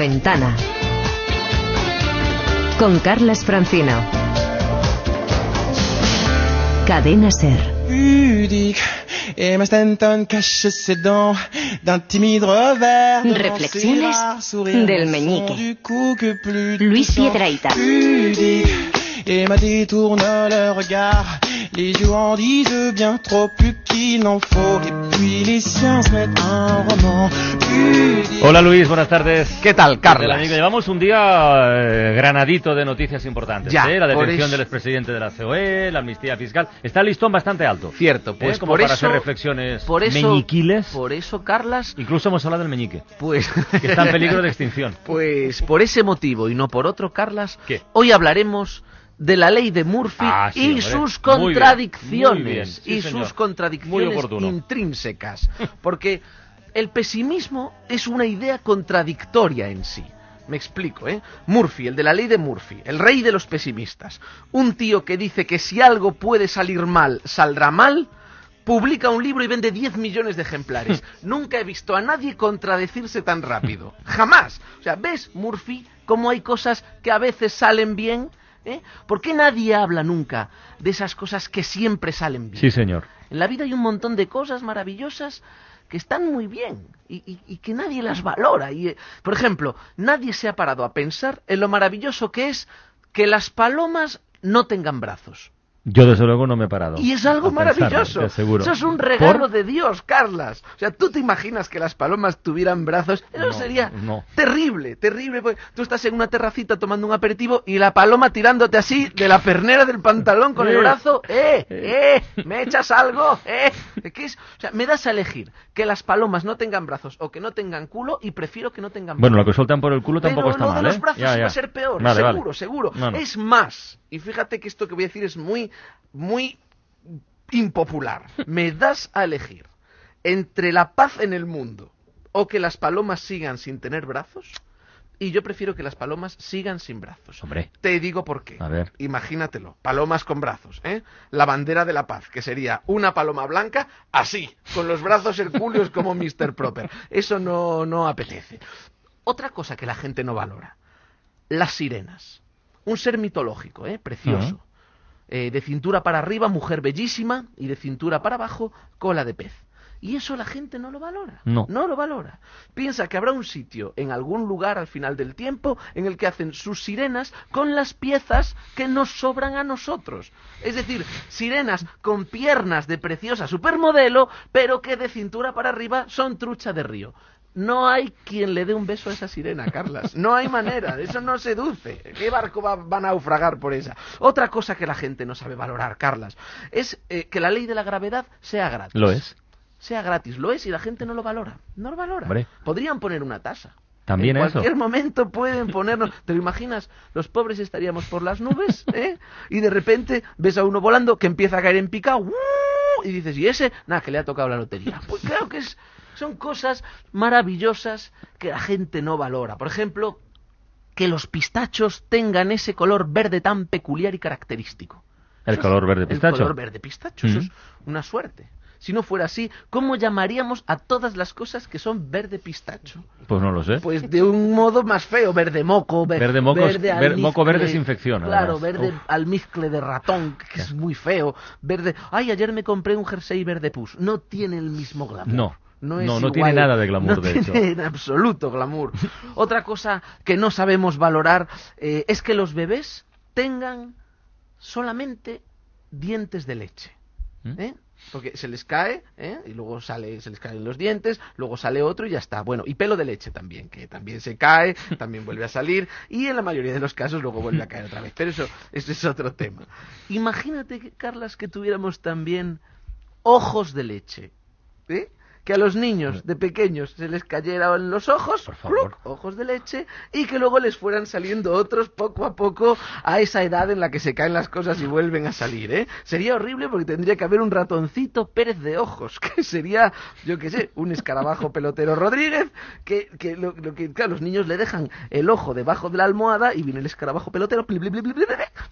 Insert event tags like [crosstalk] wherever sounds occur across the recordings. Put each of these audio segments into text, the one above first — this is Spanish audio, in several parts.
Ventana con Carlas Francino. Cadena Ser. devant Reflexiones del meñique. Luis. Piedrahita. Pudique. Emma détourne le regard. Les yeux en disent bien trop plus qu'il n'en faut. Et les Hola Luis, buenas tardes. ¿Qué tal, Carlos? amigo. Llevamos un día eh, granadito de noticias importantes. Ya, ¿eh? La detención eso- del expresidente de la COE, la amnistía fiscal. Está el listón bastante alto. Cierto, ¿eh? pues Como por para eso, hacer reflexiones por eso, meñiquiles. por eso, Carlas, Incluso hemos hablado del meñique, pues, que está en peligro de extinción. [laughs] pues por ese motivo y no por otro, Carlas, ¿Qué? hoy hablaremos de la ley de Murphy Ah, sí, y sus Muy bien, contradicciones muy bien, sí, y sus contradicciones intrínsecas, porque el pesimismo es una idea contradictoria en sí. Me explico, ¿eh? Murphy, el de la ley de Murphy, el rey de los pesimistas, un tío que dice que si algo puede salir mal, saldrá mal, publica un libro y vende 10 millones de ejemplares. [laughs] Nunca he visto a nadie contradecirse tan rápido. Jamás. O sea, ¿ves, Murphy, cómo hay cosas que a veces salen bien? ¿Eh? ¿Por qué nadie habla nunca de esas cosas que siempre salen bien? Sí, señor. En la vida hay un montón de cosas maravillosas que están muy bien y, y- y que nadie las valora. Y, eh, por ejemplo, nadie se ha parado a pensar en lo maravilloso que es que las palomas no tengan brazos. Yo desde luego no me he parado. Y es algo pensarlo, maravilloso. Eso es un regalo ¿Por? de Dios, Carlas. O sea, ¿tú te imaginas que las palomas tuvieran brazos? Eso No, sería no. terrible, terrible. porque Tú estás en una terracita tomando un aperitivo y la paloma tirándote así de la pernera del pantalón con el [laughs] Eh. brazo. ¡Eh! ¡Eh! ¿Me echas algo? ¡Eh! ¿Qué es? O sea, me das a elegir que las palomas no tengan brazos o que no tengan culo y prefiero que no tengan Bueno, lo que sueltan por el culo tampoco Pero está lo mal, de los ¿eh? brazos Ya, iba ya. a ser peor, Vale, vale. seguro, seguro. No, no. Es más, y fíjate que esto que voy a decir es muy, muy impopular. Me das a elegir entre la paz en el mundo o que las palomas sigan sin tener brazos, y yo prefiero que las palomas sigan sin brazos. Hombre. Te digo por qué. A ver. Imagínatelo, palomas con brazos, ¿eh? La bandera de la paz, que sería una paloma blanca, así, con los brazos hercúleos como Mr. Proper. Eso no, no apetece. Otra cosa que la gente no valora, las sirenas. Un ser mitológico, ¿eh? Precioso. Eh, de cintura para arriba, mujer bellísima, y de cintura para abajo, cola de pez. Y eso la gente no lo valora. No. No lo valora. Piensa que habrá un sitio en algún lugar al final del tiempo en el que hacen sus sirenas con las piezas que nos sobran a nosotros. Es decir, sirenas con piernas de preciosa supermodelo, pero que de cintura para arriba son trucha de río. No hay quien le dé un beso a esa sirena, Carlas. No hay manera. Eso no seduce. ¿Qué barco va, va a naufragar por esa? Otra cosa que la gente no sabe valorar, Carlas, es eh, que la ley de la gravedad sea gratis Lo es. Sea gratis. Lo es y la gente no lo valora. No lo valora. Hombre. Podrían poner una tasa. También en eso. cualquier momento pueden ponernos. ¿Te lo imaginas? Los pobres estaríamos por las nubes, ¿eh? Y de repente ves a uno volando que empieza a caer en picado. ¡uh! Y dices, ¿y ese? Nada, que le ha tocado la lotería. Pues claro que es, son cosas maravillosas que la gente no valora. Por ejemplo, que los pistachos tengan ese color verde tan peculiar y característico. El Eso color verde pistacho. El color verde pistacho, eso es una suerte. Si no fuera así, ¿cómo llamaríamos a todas las cosas que son verde pistacho? Pues no lo sé. Pues de un modo más feo, verde moco, ver- Verde moco es- ver- almizcle, moco verde es infección, Claro, además. verde Uf. almizcle de ratón, que es muy feo. Verde. Ay, ayer me compré un jersey verde pus. No tiene el mismo glamour. No. No, es No, no tiene nada de glamour, No de tiene hecho. en absoluto glamour. Otra cosa que no sabemos valorar eh, es que los bebés tengan solamente dientes de leche. ¿Mm? ¿eh? Porque se les cae, ¿eh? y luego sale, se les caen los dientes, luego sale otro y ya está. Bueno, y pelo de leche también, que también se cae, también vuelve a salir, y en la mayoría de los casos luego vuelve a caer otra vez. Pero eso, eso es otro tema. Imagínate, Carlas, que tuviéramos también ojos de leche. ¿eh? Que a los niños de pequeños se les cayeran los ojos, Por favor. ¡pluc! ojos de leche, y que luego les fueran saliendo otros poco a poco a esa edad en la que se caen las cosas y vuelven a salir, ¿eh? Sería horrible porque tendría que haber un ratoncito Pérez de ojos, [laughs] que sería, yo qué sé, un escarabajo [laughs] pelotero Rodríguez, que, que, lo, lo que, claro, los niños le dejan el ojo debajo de la almohada y viene el escarabajo pelotero, pli, pli, pli,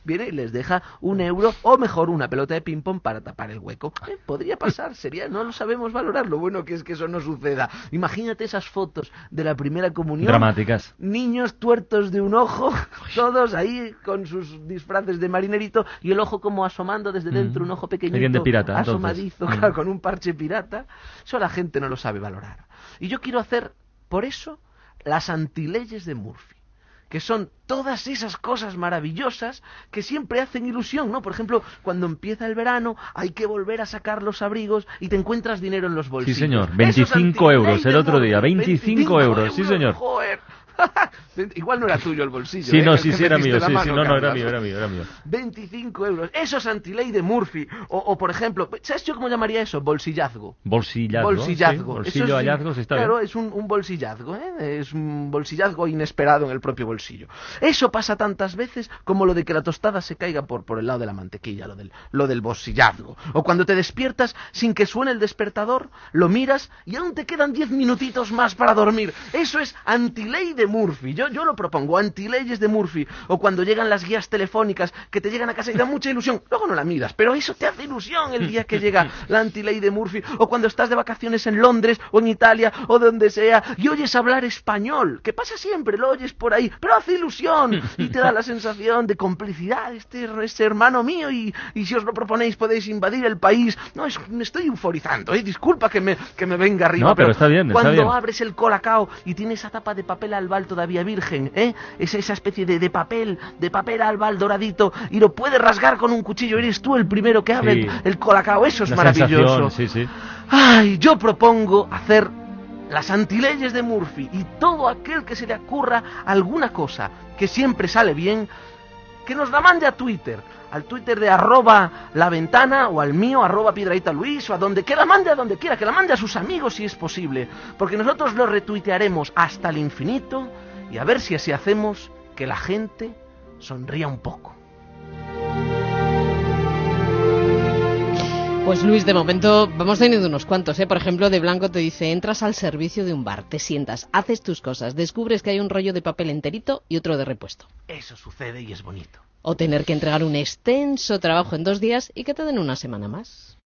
viene y les deja un euro o mejor una pelota de ping-pong para tapar el hueco. ¿Eh? Podría pasar, sería, no lo sabemos valorar, lo bueno que es que eso no suceda. Imagínate esas fotos de la primera comunión. Dramáticas. Niños tuertos de un ojo, todos ahí con sus disfraces de marinerito y el ojo como asomando desde dentro, Mm. un ojo pequeñito, de pirata, asomadizo, Mm. claro, con un parche pirata. Eso la gente no lo sabe valorar. Y yo quiero hacer, por eso, las antileyes de Murphy que son todas esas cosas maravillosas que siempre hacen ilusión, ¿no? Por ejemplo, cuando empieza el verano hay que volver a sacar los abrigos y te encuentras dinero en los Sí, bolsillos. señor. Eso es 25 euros el otro día. Murphy. 25 euros, sí, señor. Joder. [laughs] Igual no era tuyo el bolsillo. Sí, ¿eh? no, sí, sí, era mío. la Sí, mano, sí, no, no, era mío, era mío, era mío. 25 euros. Eso es antiley de Murphy. O, o, por ejemplo, ¿sabes yo cómo llamaría eso? Bolsillazgo. Bolsillazgo. Bolsillazgo. sí, Eso bolsillo es- hallazgos está claro, bien. es un, un bolsillazgo, ¿eh? Es un bolsillazgo inesperado en el propio bolsillo. Eso pasa tantas veces como lo de que la tostada se caiga por, por el lado de la mantequilla, lo del, lo del bolsillazgo. O cuando te despiertas sin que suene el despertador, lo miras y aún te quedan 10 minutitos más para dormir. Eso es antiley de Murphy. Yo, yo lo propongo, antileyes de Murphy. O cuando llegan las guías telefónicas que te llegan a casa y da mucha ilusión. Luego no la miras, pero eso te hace ilusión el día que llega [laughs] la antiley de Murphy. O cuando estás de vacaciones en Londres o en Italia o donde sea y oyes hablar español, que pasa siempre, lo oyes por ahí, pero hace ilusión y te da la [laughs] sensación de complicidad. Este, este hermano mío y, y si os lo proponéis podéis invadir el país. No, es, me estoy euforizando, ¿eh? disculpa que me, que me venga arriba. No, pero está bien, está cuando bien. abres el colacao y tiene esa tapa de papel albal todavía virgen, ¿eh? Es esa especie de, de papel, de papel albal doradito y lo puedes rasgar con un cuchillo. Eres tú el primero que abre Sí. el, el colacao. Eso es maravilloso. sensación, sí, sí. Ay, yo propongo hacer las antileyes de Murphy y todo aquel que se le ocurra alguna cosa que siempre sale bien, que nos la mande a Twitter, al Twitter de arroba la ventana o al mío arroba piedraita luis o a donde quiera, mande a donde quiera, que la mande a sus amigos si es posible, porque nosotros lo retuitearemos hasta el infinito y a ver si así hacemos que la gente sonría un poco. Pues Luis, de momento vamos teniendo unos cuantos, ¿eh? Por ejemplo, de Blanco te dice, entras al servicio de un bar, te sientas, haces tus cosas, descubres que hay un rollo de papel enterito y otro de repuesto. Eso sucede y es bonito. O tener que entregar un extenso trabajo en dos días y que te den una semana más.